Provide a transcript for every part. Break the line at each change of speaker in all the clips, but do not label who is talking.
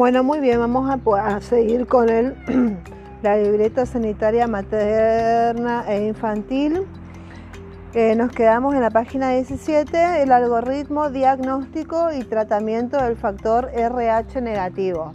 Bueno, muy bien, vamos a, seguir con el, la libreta sanitaria materna e infantil. Eh, nos quedamos en la página 17, el algoritmo diagnóstico y tratamiento del factor RH negativo.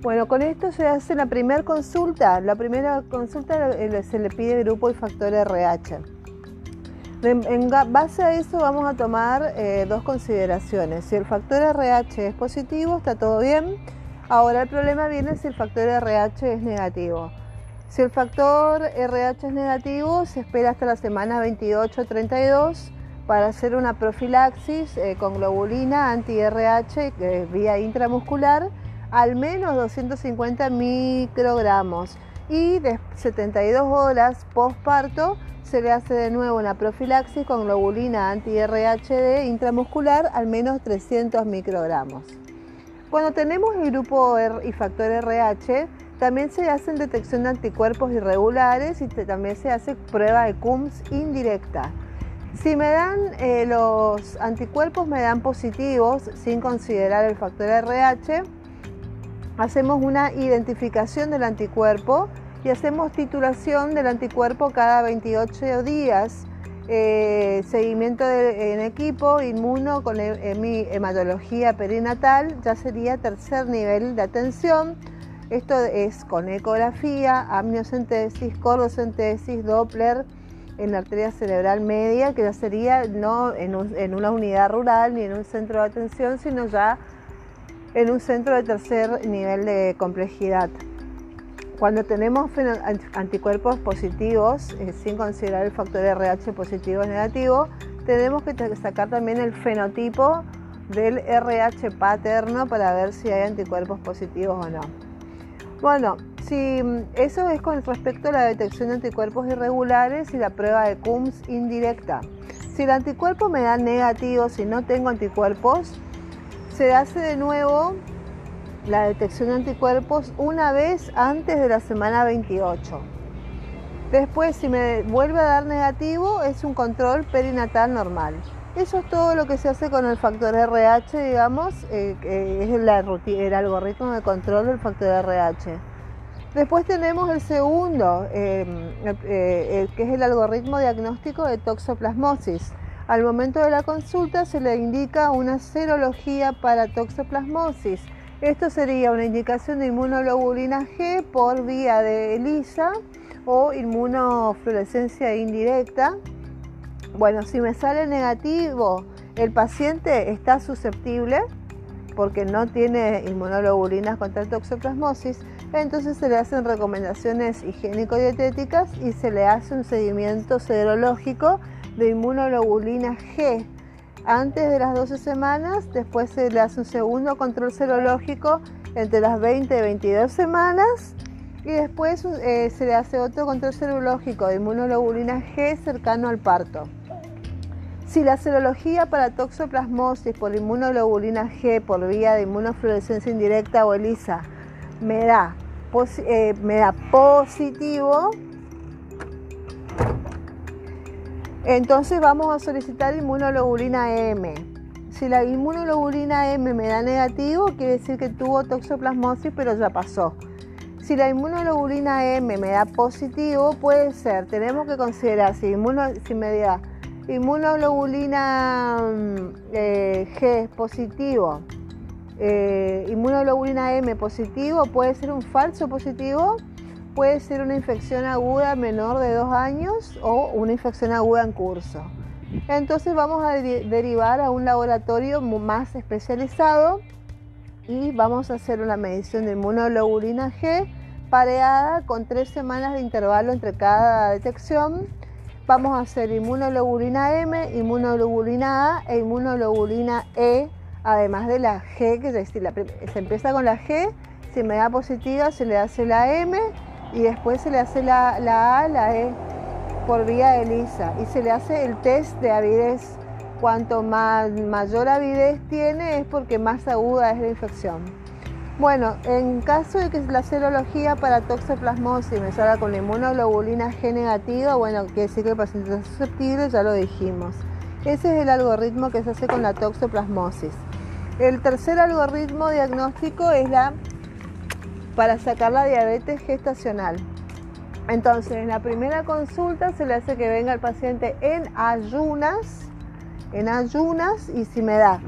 Bueno, con esto se hace la primera consulta. La primera consulta se le pide grupo y factor RH. En base a eso vamos a tomar eh, dos consideraciones. Si el factor RH es positivo, está todo bien. Ahora el problema viene si el factor RH es negativo. Si el factor RH es negativo, se espera hasta la semana 28-32 para hacer una profilaxis eh, con globulina anti-RH eh, vía intramuscular, al menos 250 microgramos. Y de 72 horas postparto se le hace de nuevo una profilaxis con globulina anti-RH intramuscular, al menos 300 microgramos. Cuando tenemos el grupo R y factor RH, también se hacen detección de anticuerpos irregulares y también se hace prueba de CUMS indirecta. Si me dan eh, los anticuerpos, me dan positivos sin considerar el factor RH, hacemos una identificación del anticuerpo y hacemos titulación del anticuerpo cada 28 días eh, seguimiento en equipo, inmuno con hematología perinatal, ya sería tercer nivel de atención. Esto es con ecografía, amniocentesis, cordocentesis, Doppler en la arteria cerebral media, que ya sería no en una unidad rural ni en un centro de atención, sino ya en un centro de tercer nivel de complejidad. Cuando tenemos anticuerpos positivos, eh, sin considerar el factor RH positivo o negativo, tenemos que sacar también el fenotipo del RH paterno para ver si hay anticuerpos positivos o no. Bueno, si mm, eso es con respecto a la detección de anticuerpos irregulares y la prueba de CUMS indirecta. Si el anticuerpo me da negativo, si no tengo anticuerpos, se hace de nuevo la detección de anticuerpos una vez antes de la semana 28. Después, si me vuelve a dar negativo, es un control perinatal normal. Eso es todo lo que se hace con el factor RH, digamos, eh, que es el algoritmo de control del factor RH. Después tenemos el segundo, em, eh, que es el algoritmo diagnóstico de toxoplasmosis. Al momento de la consulta se le indica una serología para toxoplasmosis esto sería una indicación de inmunoglobulina G por vía de ELISA o inmunofluorescencia indirecta. Bueno, si me sale negativo, el paciente está susceptible porque no tiene inmunoglobulinas contra toxoplasmosis, entonces se le hacen recomendaciones higiénico-dietéticas y se le hace un seguimiento serológico de inmunoglobulina G antes de las 12 semanas, después se le hace un segundo control serológico entre las 20 y 22 semanas y después eh, se le hace otro control serológico de inmunoglobulina G cercano al parto. Si la serología para toxoplasmosis por inmunoglobulina G por vía de inmunofluorescencia indirecta o ELISA me da, eh, me da positivo, entonces vamos a solicitar inmunoglobulina M. Si la inmunoglobulina M me da negativo, quiere decir que tuvo toxoplasmosis, pero ya pasó. Si la inmunoglobulina M me da positivo, puede ser, tenemos que considerar si, si me da inmunoglobulina mm, eh, G positivo, eh, inmunoglobulina M positivo, puede ser un falso positivo puede ser una infección aguda menor de dos años o una infección aguda en curso. Entonces vamos a derivar a un laboratorio más especializado y vamos a hacer una medición de inmunoglobulina G pareada con tres semanas de intervalo entre cada detección. Vamos a hacer inmunoglobulina M, inmunoglobulina A e inmunoglobulina E, además de la G, que se empieza con la G, si me da positiva se le hace la M y después se le hace la, A, la E por vía de ELISA y se le hace el test de avidez. Cuanto más, mayor avidez tiene es porque más aguda es la infección. Bueno, en caso de que la serología para toxoplasmosis me salga con la inmunoglobulina G negativa, bueno, quiere decir que el paciente está susceptible, ya lo dijimos. Ese es el algoritmo que se hace con la toxoplasmosis. El tercer algoritmo diagnóstico es la para sacar la diabetes gestacional. Entonces, en la primera consulta se le hace que venga el paciente en ayunas, en ayunas y si me da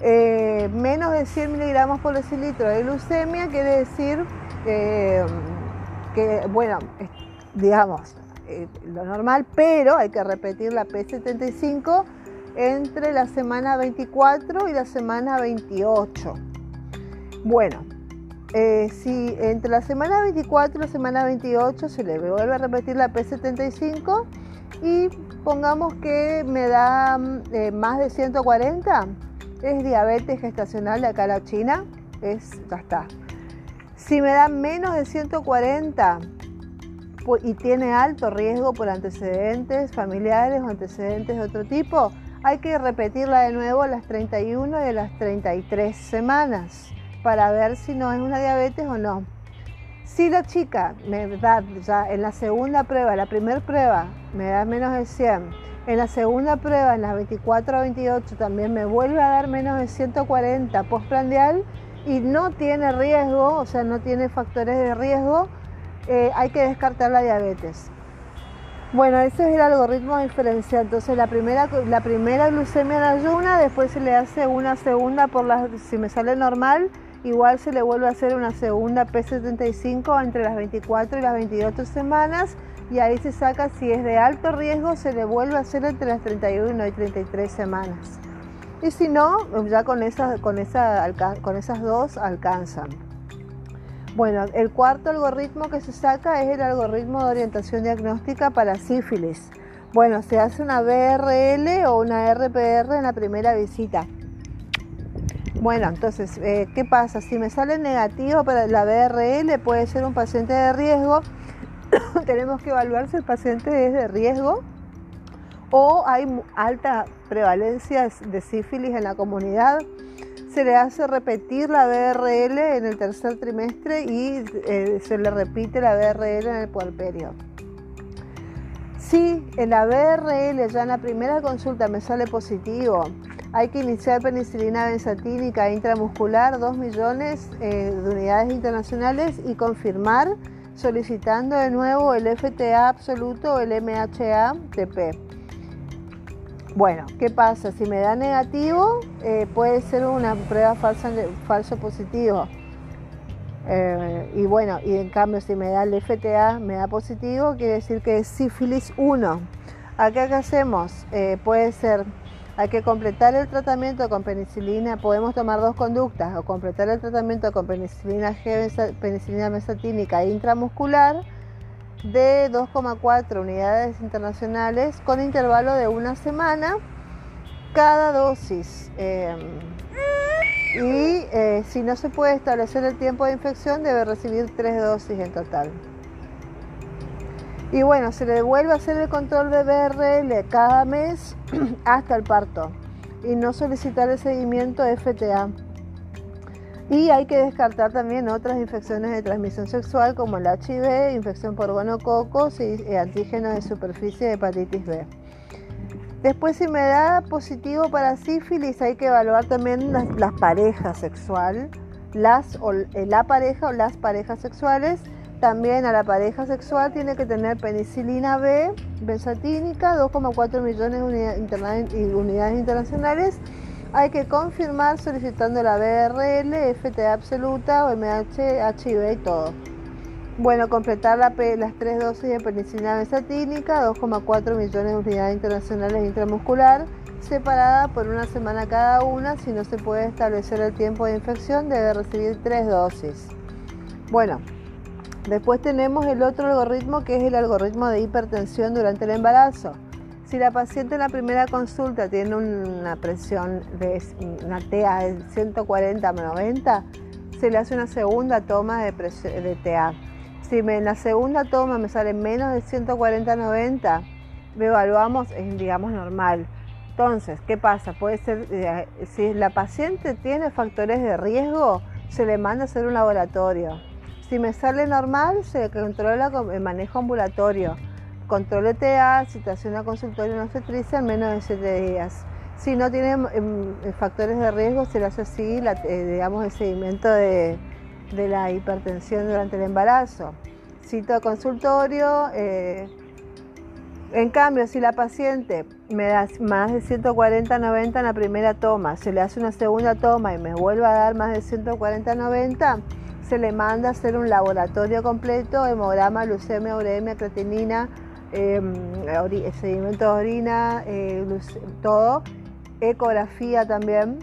eh, menos de 100 miligramos por decilitro de glucemia, quiere decir que, bueno, digamos, eh, lo normal, pero hay que repetir la P75 entre la semana 24 y la semana 28. Bueno, si entre la semana 24 y la semana 28 se le vuelve a repetir la P75 y pongamos que me da más de 140, es diabetes gestacional de acá a la China, es, ya está. Si me da menos de 140 y tiene alto riesgo por antecedentes familiares o antecedentes de otro tipo, hay que repetirla de nuevo a las 31 y a las 33 semanas para ver si no es una diabetes o no. Si la chica me da ya en la segunda prueba, la primera prueba, me da menos de 100 en la segunda prueba, en las 24 a 28, también me vuelve a dar menos de 140 postprandial y no tiene riesgo, o sea, no tiene factores de riesgo, eh, hay que descartar la diabetes. Bueno, ese es el algoritmo diferencial. Entonces, la primera, la primera glucemia en ayuna, después se le hace una segunda por las, si me sale normal, igual se le vuelve a hacer una segunda P75 entre las 24 y las 28 semanas y ahí se saca si es de alto riesgo, se le vuelve a hacer entre las 31 y 33 semanas. Y si no, ya con, esas, con, esa, con esas dos alcanzan. Bueno, el cuarto algoritmo que se saca es el algoritmo de orientación diagnóstica para sífilis. Bueno, se hace una BRL o una RPR en la primera visita. Bueno, entonces, eh, ¿qué pasa? Si me sale negativo para la BRL, puede ser un paciente de riesgo tenemos que evaluar si el paciente es de riesgo o hay alta prevalencia de sífilis en la comunidad. Se le hace repetir la BRL en el tercer trimestre y eh, se le repite la BRL en el puerperio. Si en la BRL ya en la primera consulta me sale positivo, hay que iniciar penicilina benzatínica intramuscular, 2 millones eh, de unidades internacionales y confirmar solicitando de nuevo el FTA absoluto o el MHA-TP. Bueno, ¿qué pasa? Si me da negativo, eh, puede ser una prueba falsa, falso positivo. Eh, y bueno, y en cambio si me da el FTA, me da positivo, quiere decir que es sífilis 1. Acá qué hacemos? Puede ser hay que completar el tratamiento con penicilina, podemos tomar dos conductas, o completar el tratamiento con penicilina G, penicilina mesatínica intramuscular de 2,4 unidades internacionales con intervalo de una semana cada dosis. Em, y eh, si no se puede establecer el tiempo de infección, debe recibir tres dosis en total. Y bueno, se le vuelve a hacer el control de BRL cada mes hasta el parto y no solicitar el seguimiento FTA. Y hay que descartar también otras infecciones de transmisión sexual como el HIV, infección por gonococos y antígenos de superficie de hepatitis B. Después si me da positivo para sífilis hay que evaluar también las, parejas sexuales, las, eh, la pareja o las parejas sexuales también a la pareja sexual tiene que tener penicilina B, benzatínica, 2,4 millones de unidades internacionales. Hay que confirmar solicitando la BRL, FTA absoluta, OMH, HIV y todo. Bueno, completar las tres dosis de penicilina benzatínica, 2,4 millones de unidades internacionales intramuscular, separada por una semana cada una. Si no se puede establecer el tiempo de infección, debe recibir tres dosis. Bueno, Después tenemos el otro algoritmo que es el algoritmo de hipertensión durante el embarazo. Si la paciente en la primera consulta tiene una presión de una TA de 140 a 90, se le hace una segunda toma de, de TA. Si en la segunda toma me sale menos de 140 a 90, me evaluamos en, digamos, normal. Entonces, ¿qué pasa? Puede ser, eh, si la paciente tiene factores de riesgo, se le manda a hacer un laboratorio. Si me sale normal, se controla con el manejo ambulatorio. Control ETA, citación a consultorio en obstetricia en menos de 7 días. Si no tiene em, factores de riesgo, se le hace así, eh, digamos, el seguimiento de, la hipertensión durante el embarazo. Cito consultorio. Eh, en cambio, si la paciente me da más de 140-90 en la primera toma, se le hace una segunda toma y me vuelve a dar más de 140-90, se le manda a hacer un laboratorio completo, hemograma, leucemia, uremia, creatinina, em, seguimiento de orina, eh, todo, ecografía también.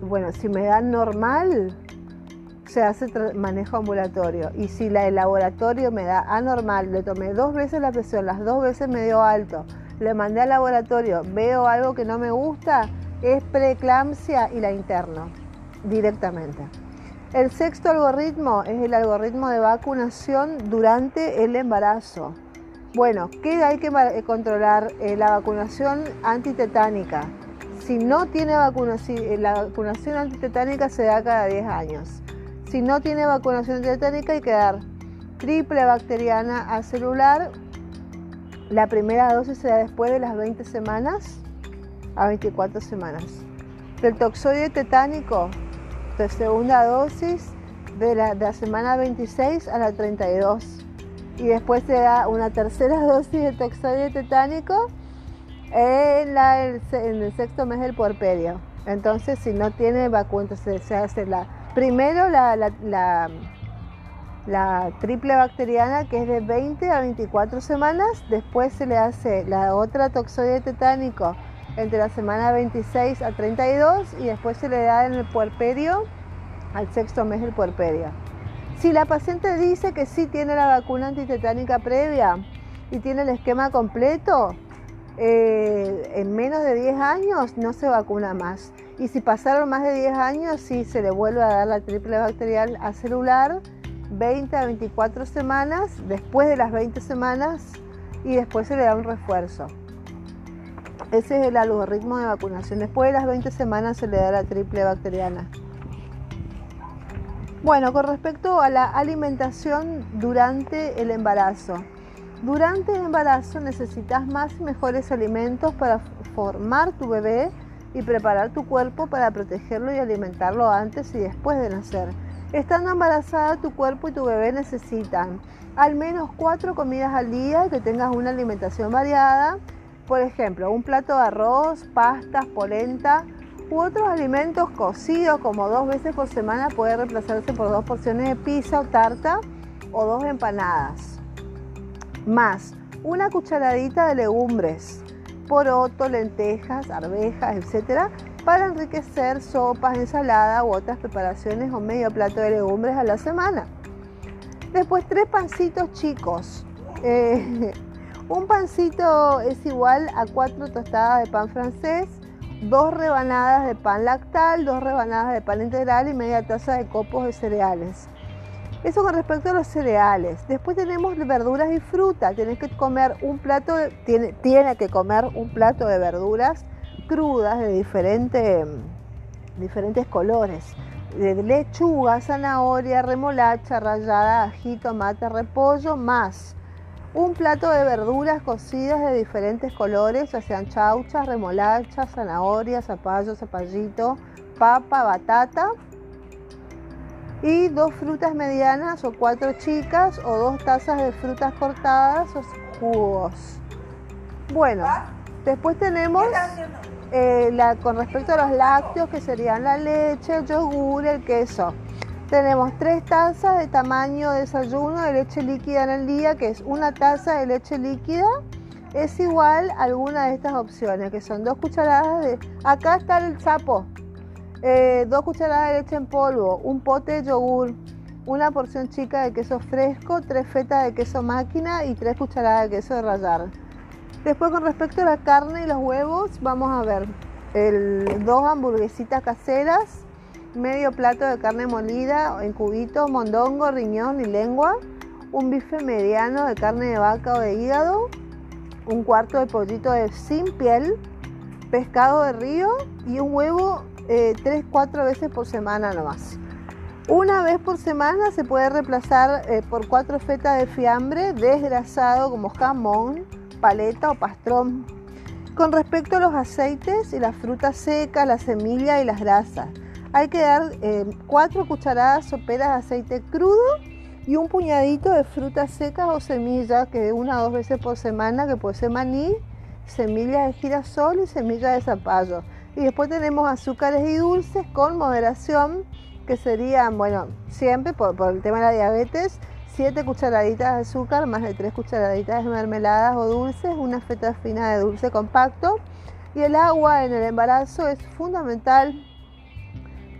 Bueno, si me dan normal, se hace manejo ambulatorio. Y si la, el laboratorio me da anormal, le tomé dos veces la presión, las dos veces me dio alto, le mandé al laboratorio, veo algo que no me gusta, es preeclampsia y la interno directamente. El sexto algoritmo es el algoritmo de vacunación durante el embarazo. Bueno, ¿qué hay que controlar? Eh, la vacunación antitetánica. Si no tiene vacunación, eh, la vacunación antitetánica se da cada 10 años. Si no tiene vacunación dietética hay que dar triple bacteriana a celular. La primera dosis se da después de las 20 semanas a 24 semanas. Del toxoide tetánico, de segunda dosis de la, semana 26 a la 32. Y después se da una tercera dosis de toxoide tetánico en, el sexto mes del puerperio. Entonces, si no tiene vacuna, se hace la Primero la, la, triple bacteriana que es de 20 a 24 semanas, después se le hace la otra toxoide tetánico entre la semana 26 a 32 y después se le da en el puerperio al sexto mes del puerperio. Si la paciente dice que sí tiene la vacuna antitetánica previa y tiene el esquema completo, eh, en menos de 10 años no se vacuna más. Y si pasaron más de 10 años, sí se le vuelve a dar la triple bacterial a celular 20 a 24 semanas, después de las 20 semanas y después se le da un refuerzo. Ese es el algoritmo de vacunación. Después de las 20 semanas se le da la triple bacteriana. Bueno, con respecto a la alimentación durante el embarazo. Durante el embarazo necesitas más y mejores alimentos para formar tu bebé y preparar tu cuerpo para protegerlo y alimentarlo antes y después de nacer. Estando embarazada, tu cuerpo y tu bebé necesitan al menos cuatro comidas al día, que tengas una alimentación variada, por ejemplo, un plato de arroz, pastas, polenta u otros alimentos cocidos como dos veces por semana puede reemplazarse por dos porciones de pizza o tarta o dos empanadas. Más una cucharadita de legumbres, poroto, lentejas, arvejas, etc. para enriquecer sopas, ensalada u otras preparaciones o medio plato de legumbres a la semana. Después tres pancitos chicos. Eh, un pancito es igual a cuatro tostadas de pan francés, dos rebanadas de pan lactal, dos rebanadas de pan integral y media taza de copos de cereales. Eso con respecto a los cereales. Después tenemos verduras y fruta. Tienes que comer un plato, tiene, que comer un plato de verduras crudas de diferentes colores. Lechuga, zanahoria, remolacha, rallada, ají, tomate, repollo, más un plato de verduras cocidas de diferentes colores, ya sean chauchas, remolacha, zanahoria, zapallo, zapallito, papa, batata y dos frutas medianas o cuatro chicas o dos tazas de frutas cortadas o jugos. Bueno, después tenemos eh, con respecto a los lácteos que serían la leche, el yogur, el queso. Tenemos tres tazas de tamaño de desayuno de leche líquida en el día, que es una taza de leche líquida. Es igual a alguna de estas opciones, que son dos cucharadas de... Acá está el sapo, eh, dos cucharadas de leche en polvo, un pote de yogur, una porción chica de queso fresco, tres fetas de queso máquina y tres cucharadas de queso de rallar. Después con respecto a la carne y los huevos, vamos a ver dos hamburguesitas caseras, medio plato de carne molida en cubitos, mondongo, riñón y lengua, un bife mediano de carne de vaca o de hígado, un cuarto de pollito de sin piel, pescado de río y un huevo eh, tres, cuatro veces por semana nomás. Una vez por semana se puede reemplazar eh, por cuatro fetas de fiambre desgrasado como jamón, paleta o pastrón. Con respecto a los aceites y las frutas secas, las semillas y las grasas, Hay que dar 4 cucharadas soperas de aceite crudo y un puñadito de frutas secas o semillas, que una o dos veces por semana, que puede ser maní, semillas de girasol y semillas de zapallo. Y después tenemos azúcares y dulces con moderación, que serían, bueno, siempre por, por el tema de la diabetes, 7 cucharaditas de azúcar, más de 3 cucharaditas de mermeladas o dulces, una feta fina de dulce compacto. Y el agua en el embarazo es fundamental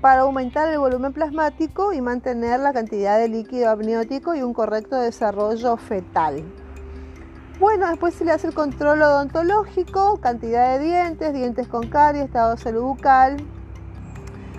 para aumentar el volumen plasmático y mantener la cantidad de líquido amniótico y un correcto desarrollo fetal. Bueno, después se le hace el control odontológico, cantidad de dientes, dientes con caries, estado salud bucal.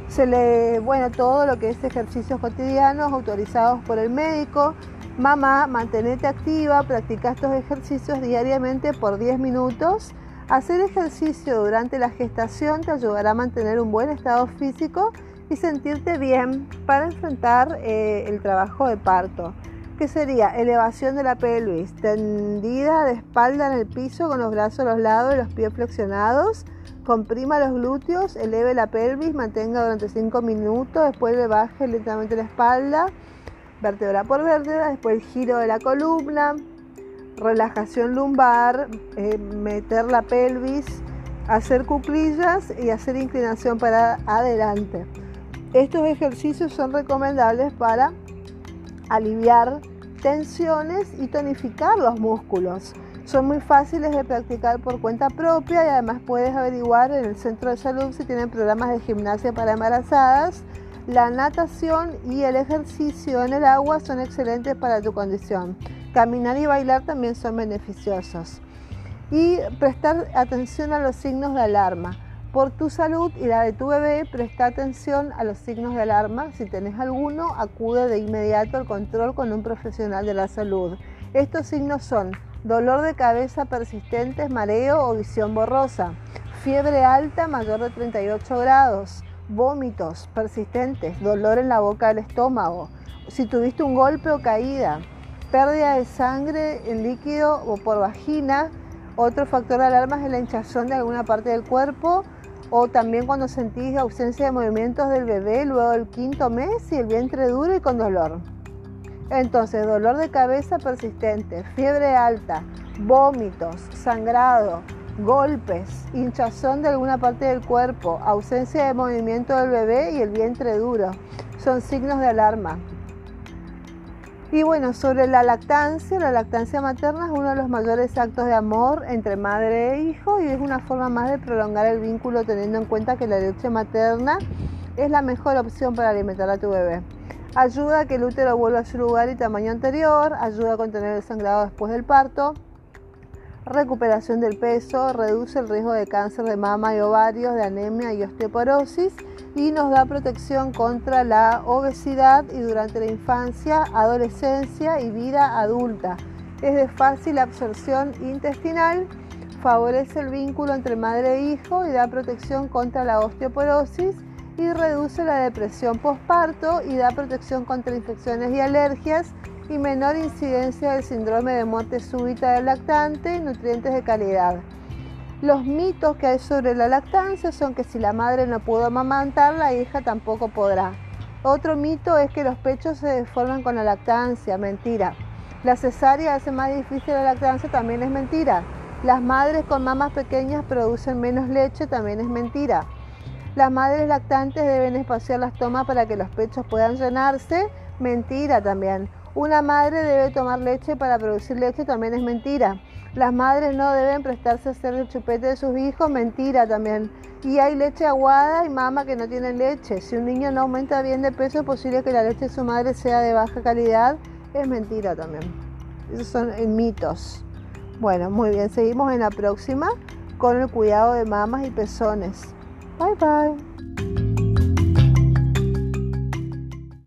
Se le, bueno, todo lo que es ejercicios cotidianos autorizados por el médico. Mamá, mantenete activa, practica estos ejercicios diariamente por 10 minutos. Hacer ejercicio durante la gestación te ayudará a mantener un buen estado físico y sentirte bien para enfrentar eh, el trabajo de parto, que sería elevación de la pelvis, tendida de espalda en el piso con los brazos a los lados y los pies flexionados, comprima los glúteos, eleve la pelvis, mantenga durante 5 minutos, después le baje lentamente la espalda, vértebra por vértebra, después el giro de la columna, relajación lumbar, eh, meter la pelvis, hacer cuclillas y hacer inclinación para adelante. Estos ejercicios son recomendables para aliviar tensiones y tonificar los músculos. Son muy fáciles de practicar por cuenta propia y además puedes averiguar en el centro de salud si tienen programas de gimnasia para embarazadas. La natación y el ejercicio en el agua son excelentes para tu condición. Caminar y bailar también son beneficiosos. Y prestar atención a los signos de alarma. Por tu salud y la de tu bebé, presta atención a los signos de alarma. Si tenés alguno, acude de inmediato al control con un profesional de la salud. Estos signos son dolor de cabeza persistente, mareo o visión borrosa, fiebre alta mayor de 38 grados, vómitos persistentes, dolor en la boca del estómago, si tuviste un golpe o caída, pérdida de sangre en líquido o por vagina, otro factor de alarma es la hinchazón de alguna parte del cuerpo, o también cuando sentís ausencia de movimientos del bebé luego del quinto mes y el vientre duro y con dolor. Entonces, dolor de cabeza persistente, fiebre alta, vómitos, sangrado, golpes, hinchazón de alguna parte del cuerpo, ausencia de movimiento del bebé y el vientre duro. Son signos de alarma. Y bueno, sobre la lactancia, la lactancia materna es uno de los mayores actos de amor entre madre e hijo y es una forma más de prolongar el vínculo teniendo en cuenta que la leche materna es la mejor opción para alimentar a tu bebé. Ayuda a que el útero vuelva a su lugar y tamaño anterior, ayuda a contener el sangrado después del parto, recuperación del peso, reduce el riesgo de cáncer de mama y ovarios, de anemia y osteoporosis y nos da protección contra la obesidad y durante la infancia, adolescencia y vida adulta. Es de fácil absorción intestinal, favorece el vínculo entre madre e hijo y da protección contra la osteoporosis y reduce la depresión postparto y da protección contra infecciones y alergias y menor incidencia del síndrome de muerte súbita del lactante y nutrientes de calidad. Los mitos que hay sobre la lactancia son que si la madre no pudo amamantar, la hija tampoco podrá. Otro mito es que los pechos se deforman con la lactancia, mentira. La cesárea hace más difícil la lactancia, también es mentira. Las madres con mamas pequeñas producen menos leche, también es mentira. Las madres lactantes deben espaciar las tomas para que los pechos puedan llenarse, mentira también. Una madre debe tomar leche para producir leche, también es mentira. Las madres no deben prestarse a hacer el chupete de sus hijos, mentira también. Y hay leche aguada y mama que no tienen leche. Si un niño no aumenta bien de peso, es posible que la leche de su madre sea de baja calidad, es mentira también. Esos son eh, mitos. Bueno, muy bien, seguimos en la próxima con el cuidado de mamas y pezones. Bye bye.